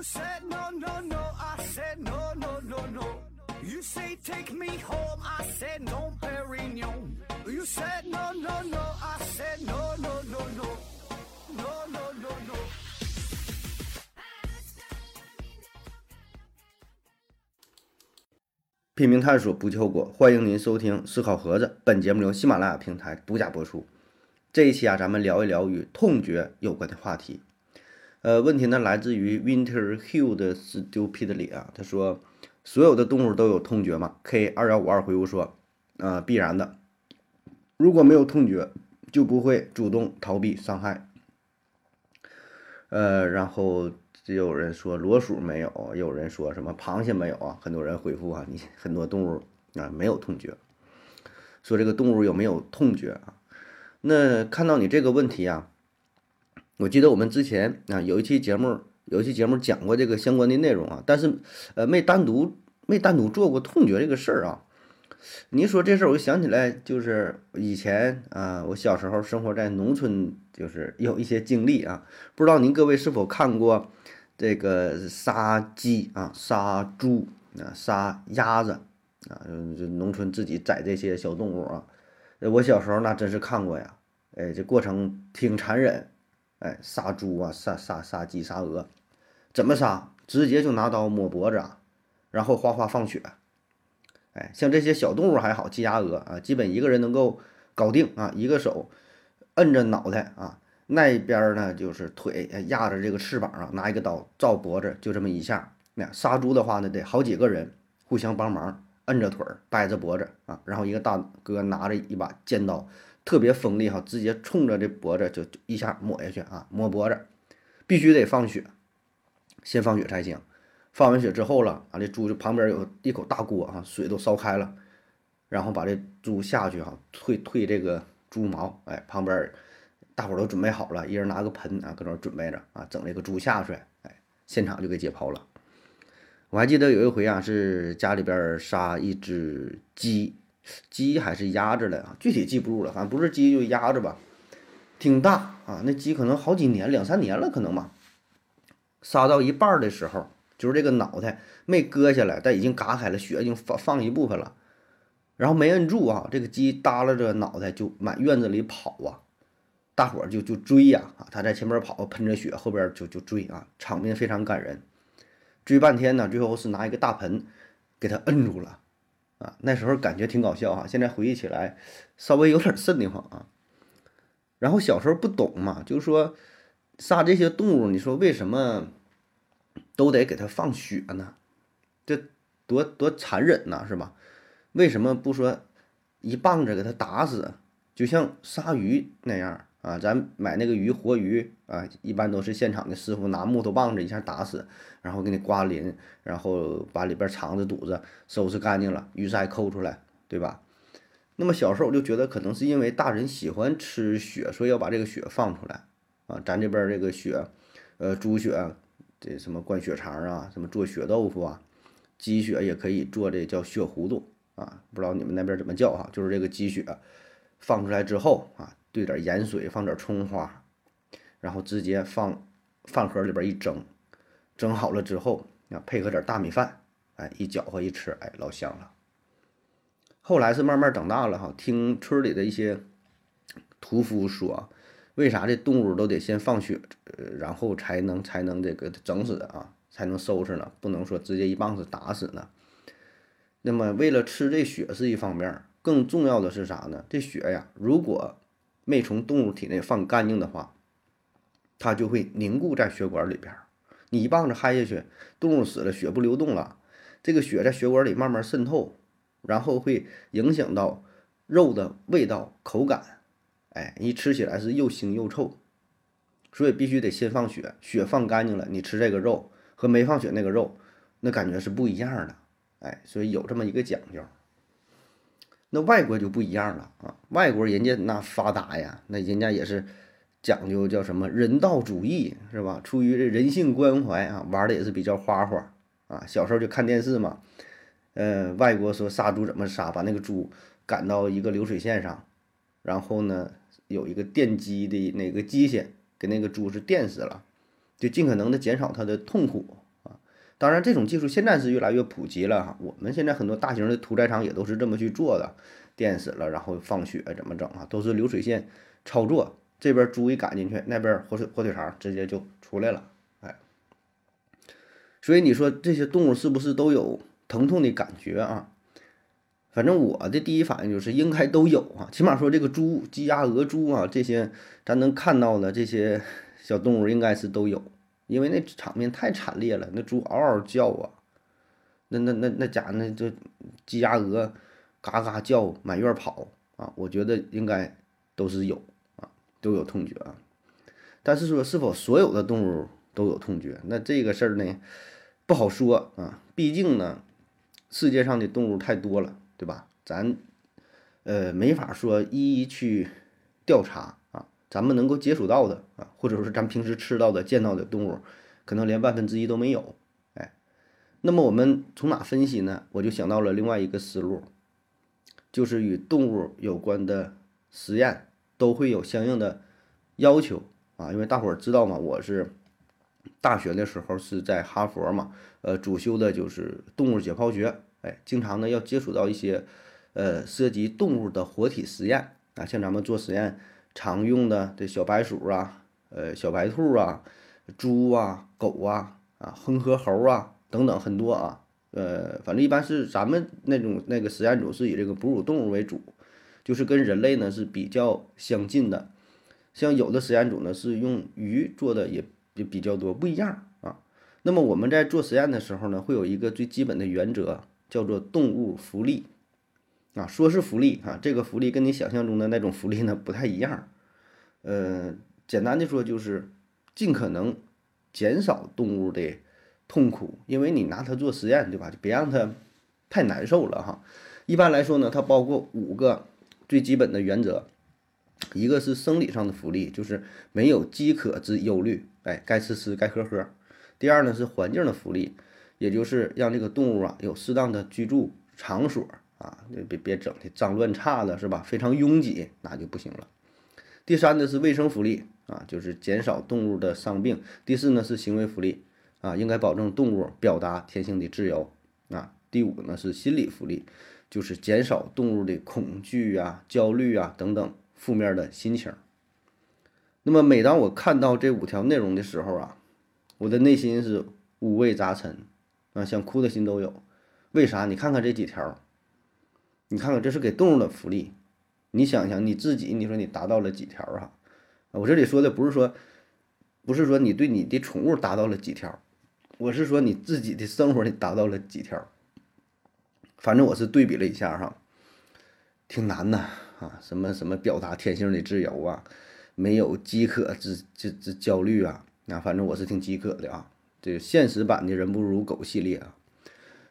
You said no, no, no, I said no, no, no, no. You say take me home, I said no, Perignon. You said no, no, no, I said no, no, no, no. No, no, no, no. 拼命探索不求果，欢迎您收听思考盒子。本节目由喜马拉雅平台独家播出。这一期啊，咱们聊一聊与痛觉有关的话题。呃，问题呢来自于 Winter Hill 的 Stupidly 啊，他说所有的动物都有痛觉吗？K 二幺五二回复说，呃，必然的。如果没有痛觉，就不会主动逃避伤害。呃，然后就有人说裸鼠没有，有人说什么螃蟹没有啊？很多人回复啊，你很多动物啊没有痛觉。说这个动物有没有痛觉啊？那看到你这个问题啊，我记得我们之前啊有一期节目，有一期节目讲过这个相关的内容啊，但是呃没单独没单独做过痛觉这个事儿啊。您说这事儿，我就想起来，就是以前啊，我小时候生活在农村，就是有一些经历啊。不知道您各位是否看过这个杀鸡啊、杀猪啊、杀鸭子啊，就农村自己宰这些小动物啊。我小时候那真是看过呀，哎，这过程挺残忍，哎，杀猪啊，杀杀杀鸡、杀鹅，怎么杀？直接就拿刀抹脖子，然后哗哗放血。哎，像这些小动物还好，鸡、鸭、鹅啊，基本一个人能够搞定啊，一个手摁着脑袋啊，那边呢就是腿压着这个翅膀啊，拿一个刀照脖子，就这么一下。那杀猪的话呢，得好几个人互相帮忙，摁着腿儿，掰着脖子啊，然后一个大哥拿着一把尖刀，特别锋利哈，直接冲着这脖子就一下抹下去啊，抹脖子，必须得放血，先放血才行。放完血之后了，啊，这猪就旁边有一口大锅啊，水都烧开了，然后把这猪下去哈，退退这个猪毛，哎，旁边大伙都准备好了，一人拿个盆啊，搁那准备着啊，整这个猪下去，哎，现场就给解剖了。我还记得有一回啊，是家里边杀一只鸡，鸡还是鸭子来啊，具体记不住了，反正不是鸡就鸭子吧，挺大啊，那鸡可能好几年，两三年了可能嘛。杀到一半的时候。就是这个脑袋没割下来，但已经嘎开了，血已经放放一部分了，然后没摁住啊，这个鸡耷拉着脑袋就满院子里跑啊，大伙儿就就追呀啊，他在前面跑，喷着血，后边就就追啊，场面非常感人，追半天呢，最后是拿一个大盆给他摁住了啊，那时候感觉挺搞笑哈，现在回忆起来稍微有点瘆得慌啊，然后小时候不懂嘛，就是说杀这些动物，你说为什么？都得给它放血呢，这多多残忍呐，是吧？为什么不说一棒子给它打死？就像杀鱼那样啊，咱买那个鱼活鱼啊，一般都是现场的师傅拿木头棒子一下打死，然后给你刮鳞，然后把里边肠子肚子收拾干净了，鱼鳃抠出来，对吧？那么小时候我就觉得，可能是因为大人喜欢吃血，所以要把这个血放出来啊。咱这边这个血，呃，猪血。这什么灌血肠啊，什么做血豆腐啊，鸡血也可以做，这叫血糊涂啊，不知道你们那边怎么叫哈？就是这个鸡血放出来之后啊，兑点盐水，放点葱花，然后直接放饭盒里边一蒸，蒸好了之后啊，配合点大米饭，哎，一搅和一吃，哎，老香了。后来是慢慢长大了哈，听村里的一些屠夫说。为啥这动物都得先放血，呃，然后才能才能这个整死啊，才能收拾呢？不能说直接一棒子打死呢。那么为了吃这血是一方面，更重要的是啥呢？这血呀，如果没从动物体内放干净的话，它就会凝固在血管里边。你一棒子嗨下去，动物死了，血不流动了，这个血在血管里慢慢渗透，然后会影响到肉的味道、口感。哎，一吃起来是又腥又臭，所以必须得先放血，血放干净了，你吃这个肉和没放血那个肉，那感觉是不一样的。哎，所以有这么一个讲究。那外国就不一样了啊，外国人家那发达呀，那人家也是讲究叫什么人道主义是吧？出于人性关怀啊，玩的也是比较花花啊。小时候就看电视嘛，呃，外国说杀猪怎么杀，把那个猪赶到一个流水线上，然后呢。有一个电击的那个机械给那个猪是电死了，就尽可能的减少它的痛苦当然，这种技术现在是越来越普及了哈。我们现在很多大型的屠宰场也都是这么去做的，电死了然后放血怎么整啊？都是流水线操作，这边猪一赶进去，那边火腿火腿肠直接就出来了，哎。所以你说这些动物是不是都有疼痛的感觉啊？反正我的第一反应就是应该都有啊，起码说这个猪、鸡、鸭、鹅、猪啊这些咱能看到的这些小动物应该是都有。因为那场面太惨烈了，那猪嗷嗷叫啊，那那那那家那这鸡鸭鹅嘎嘎叫，满院跑啊，我觉得应该都是有啊，都有痛觉啊。但是说是否所有的动物都有痛觉，那这个事儿呢不好说啊。毕竟呢，世界上的动物太多了，对吧？咱呃没法说一一去调查。咱们能够接触到的啊，或者说是咱平时吃到的、见到的动物，可能连万分之一都没有。哎，那么我们从哪分析呢？我就想到了另外一个思路，就是与动物有关的实验都会有相应的要求啊。因为大伙儿知道嘛，我是大学的时候是在哈佛嘛，呃，主修的就是动物解剖学。哎，经常呢要接触到一些呃涉及动物的活体实验啊，像咱们做实验。常用的这小白鼠啊，呃，小白兔啊，猪啊，狗啊，啊，哼和猴啊，等等很多啊，呃，反正一般是咱们那种那个实验组是以这个哺乳动物为主，就是跟人类呢是比较相近的。像有的实验组呢是用鱼做的也也比较多，不一样啊。那么我们在做实验的时候呢，会有一个最基本的原则，叫做动物福利。啊，说是福利啊，这个福利跟你想象中的那种福利呢不太一样。呃，简单的说就是尽可能减少动物的痛苦，因为你拿它做实验，对吧？就别让它太难受了哈。一般来说呢，它包括五个最基本的原则，一个是生理上的福利，就是没有饥渴之忧虑，哎，该吃吃，该喝喝。第二呢是环境的福利，也就是让这个动物啊有适当的居住场所。啊，别别整的脏乱差的，是吧？非常拥挤，那就不行了。第三呢是卫生福利啊，就是减少动物的伤病。第四呢是行为福利啊，应该保证动物表达天性的自由啊。第五呢是心理福利，就是减少动物的恐惧啊、焦虑啊等等负面的心情。那么每当我看到这五条内容的时候啊，我的内心是五味杂陈啊，想哭的心都有。为啥？你看看这几条。你看看，这是给动物的福利。你想想你自己，你说你达到了几条啊？我这里说的不是说，不是说你对你的宠物达到了几条，我是说你自己的生活里达到了几条。反正我是对比了一下哈，挺难的啊。什么什么表达天性的自由啊，没有饥渴之之之焦虑啊。那反正我是挺饥渴的啊。这个现实版的人不如狗系列啊。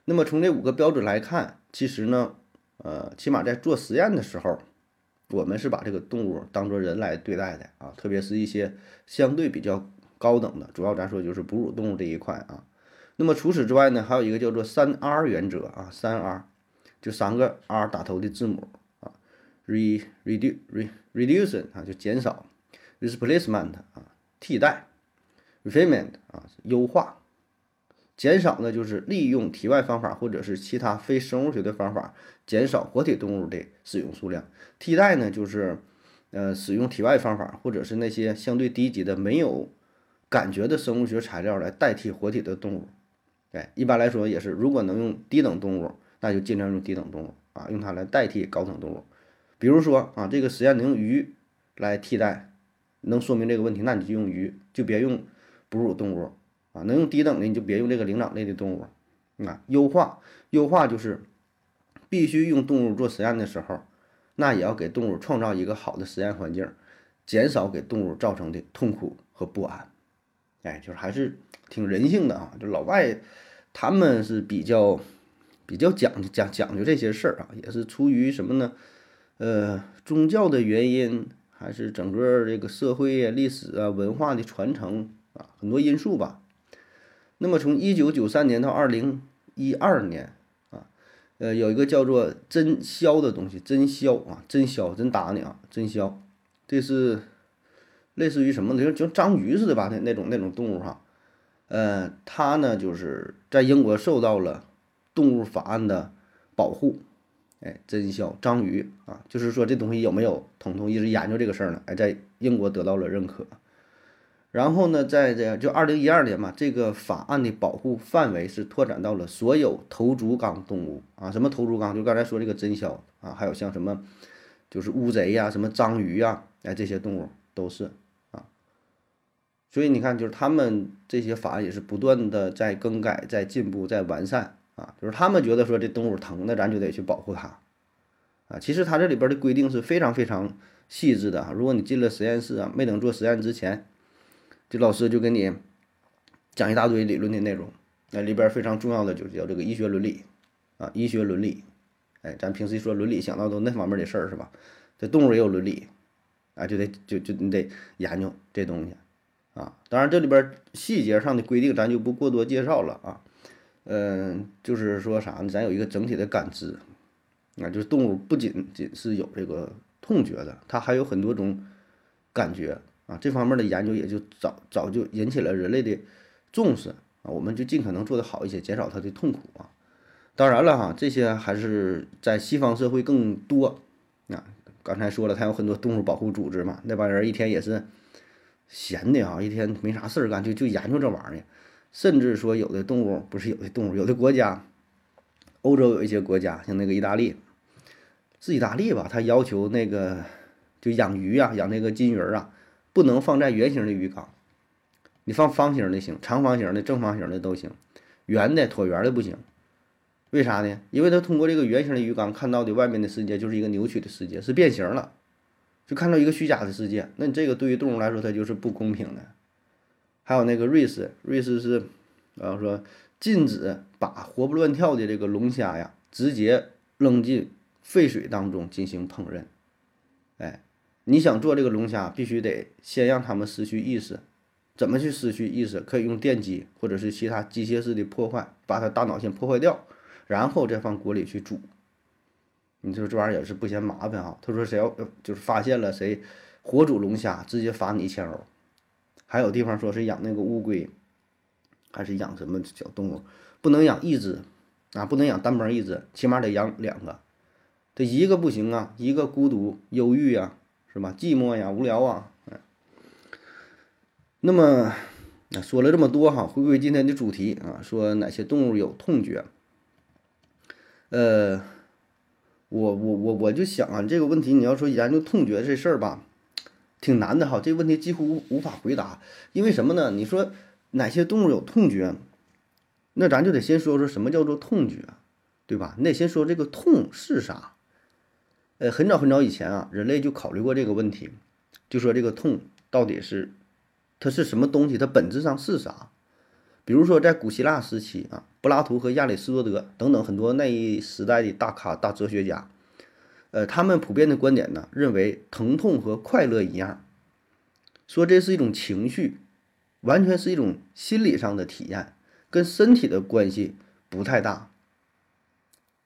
那么从这五个标准来看，其实呢。呃，起码在做实验的时候，我们是把这个动物当做人来对待的啊，特别是一些相对比较高等的，主要咱说就是哺乳动物这一块啊。那么除此之外呢，还有一个叫做三 R 原则啊，三 R 就三个 R 打头的字母啊，re reduce re reducing 啊就减少，replacement 啊替代，refinement 啊优化。减少呢，就是利用体外方法或者是其他非生物学的方法，减少活体动物的使用数量。替代呢，就是呃使用体外方法或者是那些相对低级的没有感觉的生物学材料来代替活体的动物。哎，一般来说也是，如果能用低等动物，那就尽量用低等动物啊，用它来代替高等动物。比如说啊，这个实验能用鱼来替代，能说明这个问题，那你就用鱼，就别用哺乳动物。啊，能用低等的你就别用这个灵长类的动物，啊，优化优化就是必须用动物做实验的时候，那也要给动物创造一个好的实验环境，减少给动物造成的痛苦和不安。哎，就是还是挺人性的啊，就老外他们是比较比较讲讲讲究这些事儿啊，也是出于什么呢？呃，宗教的原因，还是整个这个社会啊历史啊文化的传承啊，很多因素吧。那么从一九九三年到二零一二年啊，呃，有一个叫做真枭的东西，真枭啊，真枭，真打你啊，真枭，这是类似于什么呢？就像章鱼似的吧，那那种那种动物哈，呃，它呢就是在英国受到了动物法案的保护。哎，真枭章鱼啊，就是说这东西有没有彤彤，一直研究这个事儿呢？哎，在英国得到了认可。然后呢，在这就二零一二年嘛，这个法案的保护范围是拓展到了所有头足纲动物啊，什么头足纲？就刚才说这个真枭啊，还有像什么就是乌贼呀、什么章鱼呀，哎，这些动物都是啊。所以你看，就是他们这些法案也是不断的在更改、在进步、在完善啊。就是他们觉得说这动物疼，那咱就得去保护它啊。其实它这里边的规定是非常非常细致的啊。如果你进了实验室啊，没等做实验之前。这老师就给你讲一大堆理论的内容，那里边非常重要的就是叫这个医学伦理啊，医学伦理。哎，咱平时一说伦理，想到都那方面的事儿是吧？这动物也有伦理啊，就得就就你得研究这东西啊。当然这里边细节上的规定咱就不过多介绍了啊。嗯，就是说啥呢？咱有一个整体的感知啊，就是动物不仅仅是有这个痛觉的，它还有很多种感觉。啊，这方面的研究也就早早就引起了人类的重视啊，我们就尽可能做得好一些，减少它的痛苦啊。当然了哈，这些还是在西方社会更多啊。刚才说了，它有很多动物保护组织嘛，那帮人一天也是闲的啊，一天没啥事儿干，就就研究这玩意儿。甚至说有的动物不是有的动物，有的国家，欧洲有一些国家，像那个意大利，是意大利吧？他要求那个就养鱼啊，养那个金鱼啊。不能放在圆形的鱼缸，你放方形的行，长方形的、正方形的都行，圆的、椭圆的不行。为啥呢？因为它通过这个圆形的鱼缸看到的外面的世界就是一个扭曲的世界，是变形了，就看到一个虚假的世界。那你这个对于动物来说，它就是不公平的。还有那个瑞士，瑞士是，呃说禁止把活蹦乱跳的这个龙虾呀，直接扔进沸水当中进行烹饪，你想做这个龙虾，必须得先让他们失去意识。怎么去失去意识？可以用电击或者是其他机械式的破坏，把他大脑先破坏掉，然后再放锅里去煮。你说这玩意儿也是不嫌麻烦啊？他说谁要就是发现了谁活煮龙虾，直接罚你一千欧。还有地方说是养那个乌龟，还是养什么小动物，不能养一只啊，不能养单门一只，起码得养两个。这一个不行啊，一个孤独忧郁呀。是吧？寂寞呀，无聊啊，嗯。那么，说了这么多哈，回归今天的主题啊，说哪些动物有痛觉？呃，我我我我就想啊，这个问题你要说研究痛觉这事儿吧，挺难的哈。这个问题几乎无法回答，因为什么呢？你说哪些动物有痛觉？那咱就得先说说什么叫做痛觉，对吧？你得先说这个痛是啥。呃，很早很早以前啊，人类就考虑过这个问题，就说这个痛到底是它是什么东西，它本质上是啥？比如说在古希腊时期啊，柏拉图和亚里士多德等等很多那一时代的大咖、大哲学家，呃，他们普遍的观点呢，认为疼痛和快乐一样，说这是一种情绪，完全是一种心理上的体验，跟身体的关系不太大。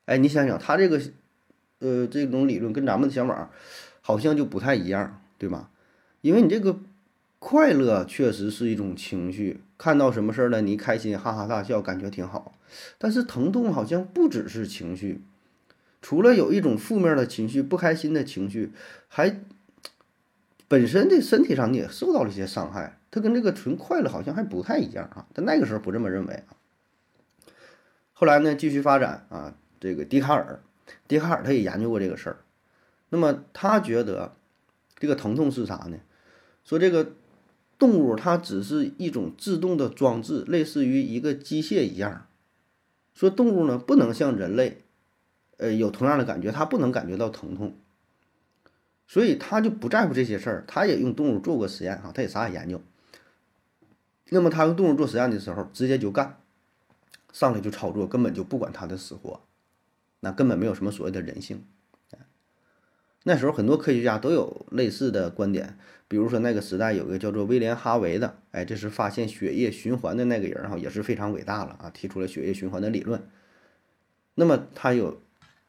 哎，你想想，他这个。呃，这种理论跟咱们的想法好像就不太一样，对吧？因为你这个快乐确实是一种情绪，看到什么事儿了，你开心，哈哈大笑，感觉挺好。但是疼痛好像不只是情绪，除了有一种负面的情绪、不开心的情绪，还本身的身体上你也受到了一些伤害。它跟这个纯快乐好像还不太一样啊。但那个时候不这么认为啊。后来呢，继续发展啊，这个笛卡尔。笛卡尔他也研究过这个事儿，那么他觉得这个疼痛是啥呢？说这个动物它只是一种自动的装置，类似于一个机械一样。说动物呢不能像人类，呃有同样的感觉，它不能感觉到疼痛，所以他就不在乎这些事儿。他也用动物做过实验啊，他也啥也研究。那么他用动物做实验的时候，直接就干，上来就操作，根本就不管它的死活。那根本没有什么所谓的人性，那时候很多科学家都有类似的观点，比如说那个时代有个叫做威廉哈维的，哎，这是发现血液循环的那个人哈，也是非常伟大了啊，提出了血液循环的理论。那么他有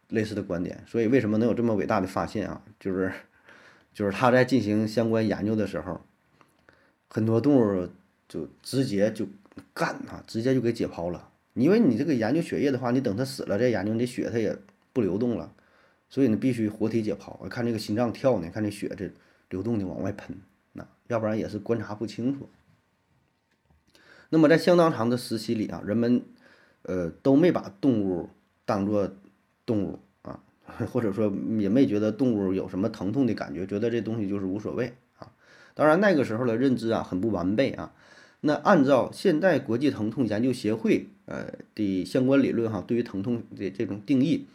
类似的观点，所以为什么能有这么伟大的发现啊？就是就是他在进行相关研究的时候，很多动物就直接就干啊，直接就给解剖了。因为你这个研究血液的话，你等它死了再研究，你血它也不流动了，所以呢必须活体解剖。看这个心脏跳呢，看这血这流动的往外喷，那要不然也是观察不清楚。那么在相当长的时期里啊，人们呃都没把动物当做动物啊，或者说也没觉得动物有什么疼痛的感觉，觉得这东西就是无所谓啊。当然那个时候的认知啊很不完备啊。那按照现代国际疼痛研究协会呃的相关理论哈，对于疼痛的这种定义，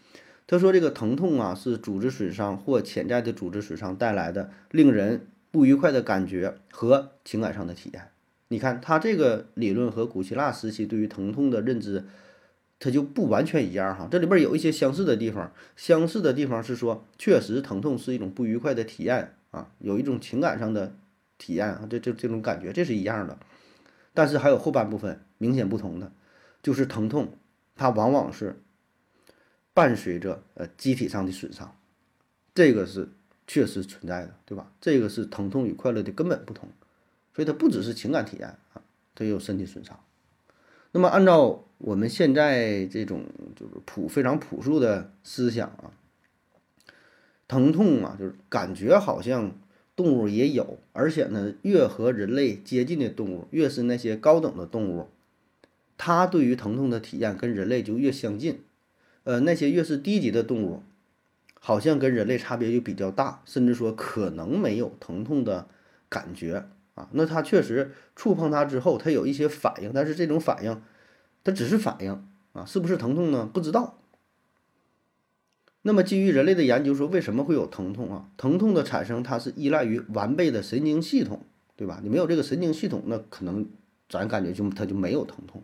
他说这个疼痛啊是组织损伤或潜在的组织损伤带来的令人不愉快的感觉和情感上的体验。你看他这个理论和古希腊时期对于疼痛的认知，它就不完全一样哈。这里边有一些相似的地方，相似的地方是说，确实疼痛是一种不愉快的体验啊，有一种情感上的体验啊，这这这种感觉这是一样的。但是还有后半部分明显不同的，就是疼痛，它往往是伴随着呃机体上的损伤，这个是确实存在的，对吧？这个是疼痛与快乐的根本不同，所以它不只是情感体验啊，它也有身体损伤。那么按照我们现在这种就是朴非常朴素的思想啊，疼痛啊，就是感觉好像。动物也有，而且呢，越和人类接近的动物，越是那些高等的动物，它对于疼痛的体验跟人类就越相近。呃，那些越是低级的动物，好像跟人类差别就比较大，甚至说可能没有疼痛的感觉啊。那它确实触碰它之后，它有一些反应，但是这种反应，它只是反应啊，是不是疼痛呢？不知道。那么，基于人类的研究说，为什么会有疼痛啊？疼痛的产生，它是依赖于完备的神经系统，对吧？你没有这个神经系统，那可能咱感觉就它就没有疼痛。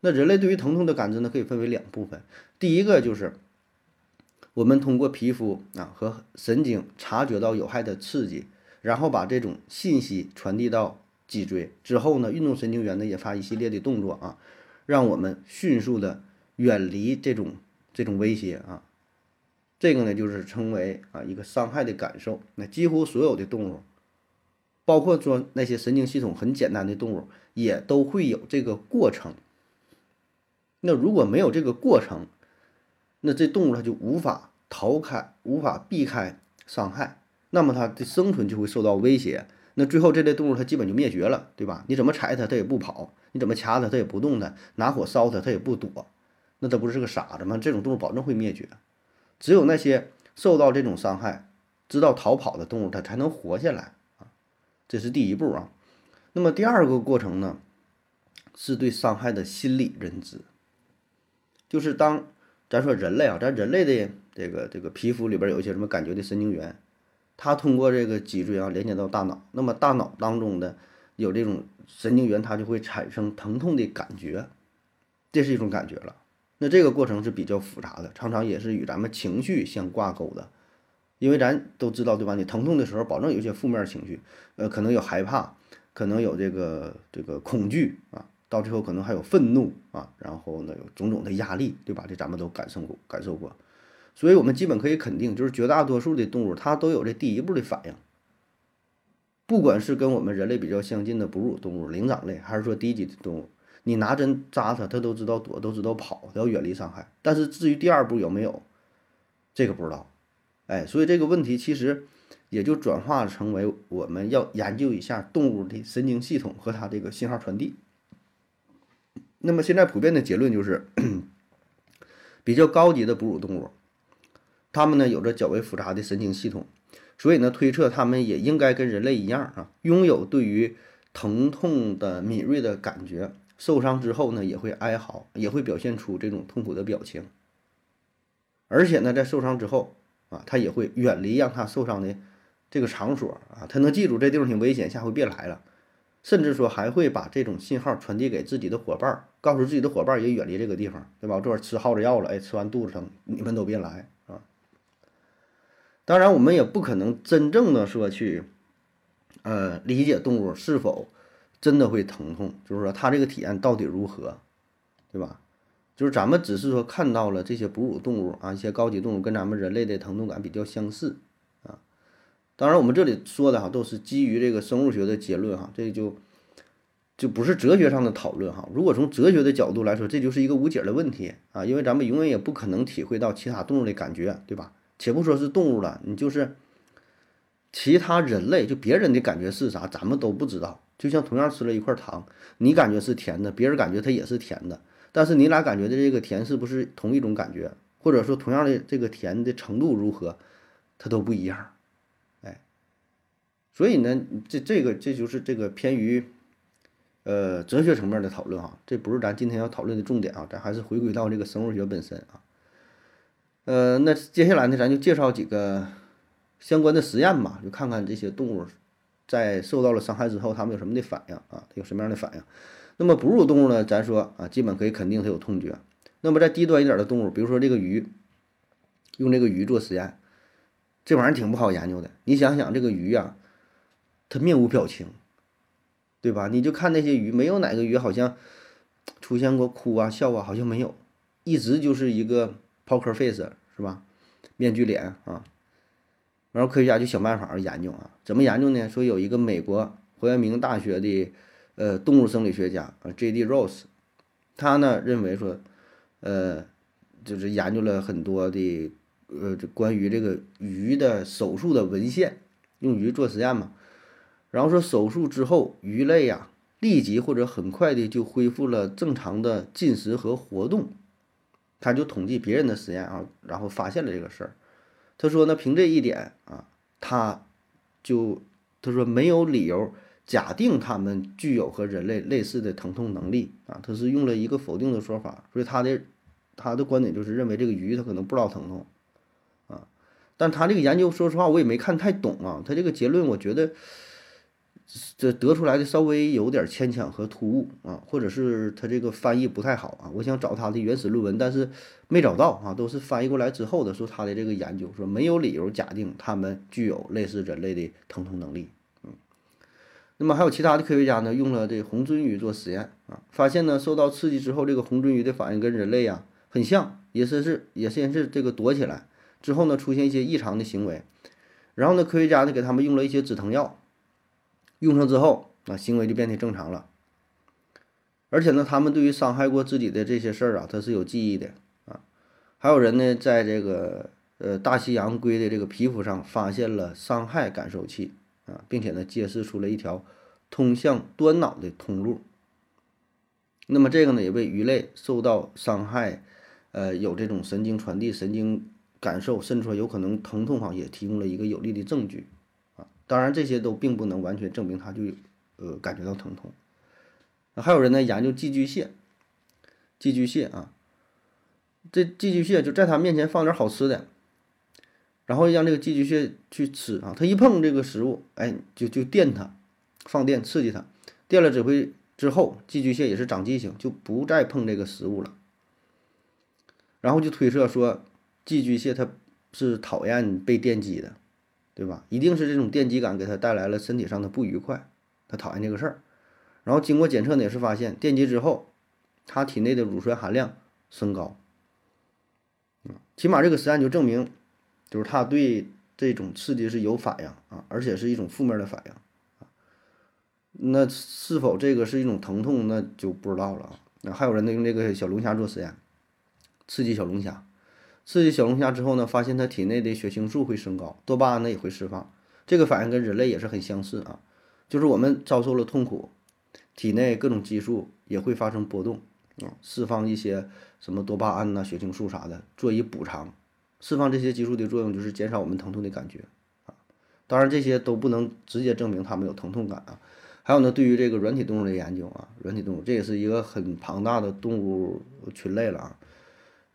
那人类对于疼痛的感知呢，可以分为两部分。第一个就是我们通过皮肤啊和神经察觉到有害的刺激，然后把这种信息传递到脊椎之后呢，运动神经元呢也发一系列的动作啊，让我们迅速的远离这种这种威胁啊。这个呢，就是称为啊一个伤害的感受。那几乎所有的动物，包括说那些神经系统很简单的动物，也都会有这个过程。那如果没有这个过程，那这动物它就无法逃开，无法避开伤害，那么它的生存就会受到威胁。那最后这类动物它基本就灭绝了，对吧？你怎么踩它，它也不跑；你怎么掐它，它也不动弹；拿火烧它，它也不躲。那它不是个傻子吗？这种动物保证会灭绝。只有那些受到这种伤害、知道逃跑的动物，它才能活下来啊！这是第一步啊。那么第二个过程呢，是对伤害的心理认知。就是当咱说人类啊，咱人类的这个这个皮肤里边有一些什么感觉的神经元，它通过这个脊椎啊连接到大脑，那么大脑当中的有这种神经元，它就会产生疼痛的感觉，这是一种感觉了。那这个过程是比较复杂的，常常也是与咱们情绪相挂钩的，因为咱都知道，对吧？你疼痛的时候，保证有一些负面情绪，呃，可能有害怕，可能有这个这个恐惧啊，到最后可能还有愤怒啊，然后呢有种种的压力，对吧？这咱们都感受过，感受过，所以我们基本可以肯定，就是绝大多数的动物它都有这第一步的反应，不管是跟我们人类比较相近的哺乳动物、灵长类，还是说低级的动物。你拿针扎它，它都知道躲，都知道跑，要远离伤害。但是至于第二步有没有，这个不知道。哎，所以这个问题其实也就转化成为我们要研究一下动物的神经系统和它这个信号传递。那么现在普遍的结论就是，比较高级的哺乳动物，它们呢有着较为复杂的神经系统，所以呢推测它们也应该跟人类一样啊，拥有对于疼痛的敏锐的感觉。受伤之后呢，也会哀嚎，也会表现出这种痛苦的表情。而且呢，在受伤之后啊，他也会远离让他受伤的这个场所啊，他能记住这地方挺危险，下回别来了。甚至说还会把这种信号传递给自己的伙伴，告诉自己的伙伴也远离这个地方，对吧？我这会吃耗子药了，哎，吃完肚子疼，你们都别来啊。当然，我们也不可能真正的说去，呃，理解动物是否。真的会疼痛，就是说它这个体验到底如何，对吧？就是咱们只是说看到了这些哺乳动物啊，一些高级动物跟咱们人类的疼痛感比较相似啊。当然，我们这里说的哈都是基于这个生物学的结论哈，这就就不是哲学上的讨论哈。如果从哲学的角度来说，这就是一个无解的问题啊，因为咱们永远也不可能体会到其他动物的感觉，对吧？且不说是动物了，你就是其他人类，就别人的感觉是啥，咱们都不知道。就像同样吃了一块糖，你感觉是甜的，别人感觉它也是甜的，但是你俩感觉的这个甜是不是同一种感觉？或者说同样的这个甜的程度如何，它都不一样。哎，所以呢，这这个这就是这个偏于呃哲学层面的讨论哈，这不是咱今天要讨论的重点啊，咱还是回归到这个生物学本身啊。呃，那接下来呢，咱就介绍几个相关的实验吧，就看看这些动物。在受到了伤害之后，它们有什么的反应啊？它有什么样的反应？那么哺乳动物呢？咱说啊，基本可以肯定它有痛觉。那么在低端一点的动物，比如说这个鱼，用这个鱼做实验，这玩意儿挺不好研究的。你想想这个鱼呀，它面无表情，对吧？你就看那些鱼，没有哪个鱼好像出现过哭啊、笑啊，好像没有，一直就是一个 poker face，是吧？面具脸啊。然后科学家就想办法研究啊，怎么研究呢？说有一个美国怀俄明大学的呃动物生理学家啊，J.D. Rose，他呢认为说，呃，就是研究了很多的呃关于这个鱼的手术的文献，用鱼做实验嘛。然后说手术之后，鱼类呀立即或者很快的就恢复了正常的进食和活动。他就统计别人的实验啊，然后发现了这个事儿。他说呢，凭这一点啊，他就他说没有理由假定他们具有和人类类似的疼痛能力啊，他是用了一个否定的说法，所以他的他的观点就是认为这个鱼它可能不知道疼痛啊，但他这个研究说实话我也没看太懂啊，他这个结论我觉得。这得出来的稍微有点牵强和突兀啊，或者是他这个翻译不太好啊。我想找他的原始论文，但是没找到啊，都是翻译过来之后的。说他的这个研究说没有理由假定他们具有类似人类的疼痛能力。嗯，那么还有其他的科学家呢，用了这红鳟鱼做实验啊，发现呢受到刺激之后，这个红鳟鱼的反应跟人类呀很像，也是是也先是这个躲起来，之后呢出现一些异常的行为，然后呢科学家呢给他们用了一些止疼药。用上之后，啊，行为就变得正常了。而且呢，他们对于伤害过自己的这些事儿啊，他是有记忆的啊。还有人呢，在这个呃大西洋龟的这个皮肤上发现了伤害感受器啊，并且呢，揭示出了一条通向端脑的通路。那么这个呢，也为鱼类受到伤害，呃，有这种神经传递、神经感受，甚至说有可能疼痛哈，也提供了一个有力的证据。当然，这些都并不能完全证明它就，呃，感觉到疼痛。还有人呢研究寄居蟹，寄居蟹啊，这寄居蟹就在它面前放点好吃的，然后让这个寄居蟹去吃啊，它一碰这个食物，哎，就就电它，放电刺激它，电了指挥之后，寄居蟹也是长记性，就不再碰这个食物了。然后就推测说，寄居蟹它是讨厌被电击的。对吧？一定是这种电击感给他带来了身体上的不愉快，他讨厌这个事儿。然后经过检测呢，也是发现电击之后，他体内的乳酸含量升高。起码这个实验就证明，就是他对这种刺激是有反应啊，而且是一种负面的反应。那是否这个是一种疼痛，那就不知道了啊。那还有人呢，用这个小龙虾做实验，刺激小龙虾。刺激小龙虾之后呢，发现它体内的血清素会升高，多巴胺呢也会释放。这个反应跟人类也是很相似啊，就是我们遭受了痛苦，体内各种激素也会发生波动啊，释放一些什么多巴胺呐、血清素啥的，做以补偿。释放这些激素的作用就是减少我们疼痛的感觉啊。当然这些都不能直接证明它们有疼痛感啊。还有呢，对于这个软体动物的研究啊，软体动物这也是一个很庞大的动物群类了啊。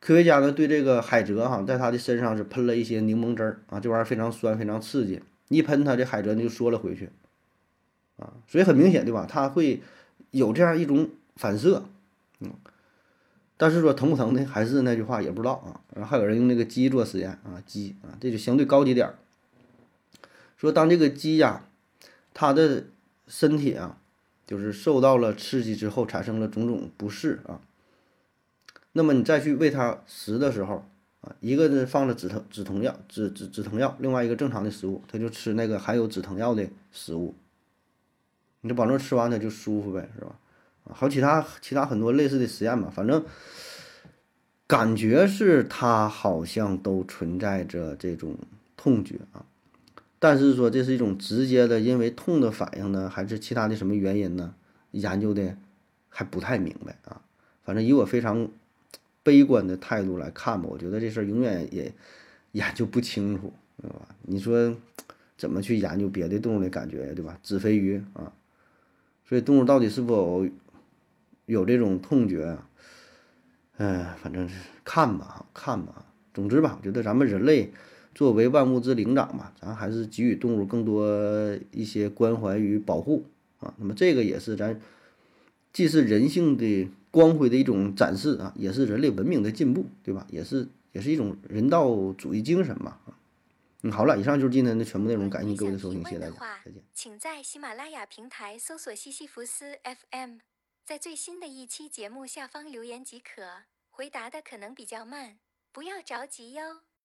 科学家呢对这个海蜇哈，在它的身上是喷了一些柠檬汁儿啊，这玩意儿非常酸，非常刺激，一喷它这海蜇就缩了回去，啊，所以很明显对吧？它会有这样一种反射，嗯，但是说疼不疼呢？还是那句话，也不知道啊。然后还有人用那个鸡做实验啊，鸡啊，这就相对高级点儿，说当这个鸡呀，它的身体啊，就是受到了刺激之后，产生了种种不适啊。那么你再去喂它食的时候，啊，一个是放了止疼止疼药止止止疼药，另外一个正常的食物，它就吃那个含有止疼药的食物。你这保证吃完它就舒服呗，是吧？啊，还有其他其他很多类似的实验嘛，反正感觉是它好像都存在着这种痛觉啊，但是说这是一种直接的因为痛的反应呢，还是其他的什么原因呢？研究的还不太明白啊。反正以我非常悲观的态度来看吧，我觉得这事儿永远也研究不清楚，对吧？你说怎么去研究别的动物的感觉，对吧？纸飞鱼啊，所以动物到底是否有这种痛觉啊？嗯，反正是看吧，看吧。总之吧，我觉得咱们人类作为万物之灵长嘛，咱还是给予动物更多一些关怀与保护啊。那么这个也是咱既是人性的光辉的一种展示啊，也是人类文明的进步，对吧？也是也是一种人道主义精神嘛。嗯，好了，以上就是今天的全部内容，感谢各位的收听，谢谢大家，再见。请在喜马拉雅平台搜索西西弗斯 FM。在最新的一期节目下方留言即可，回答的可能比较慢，不要着急哟。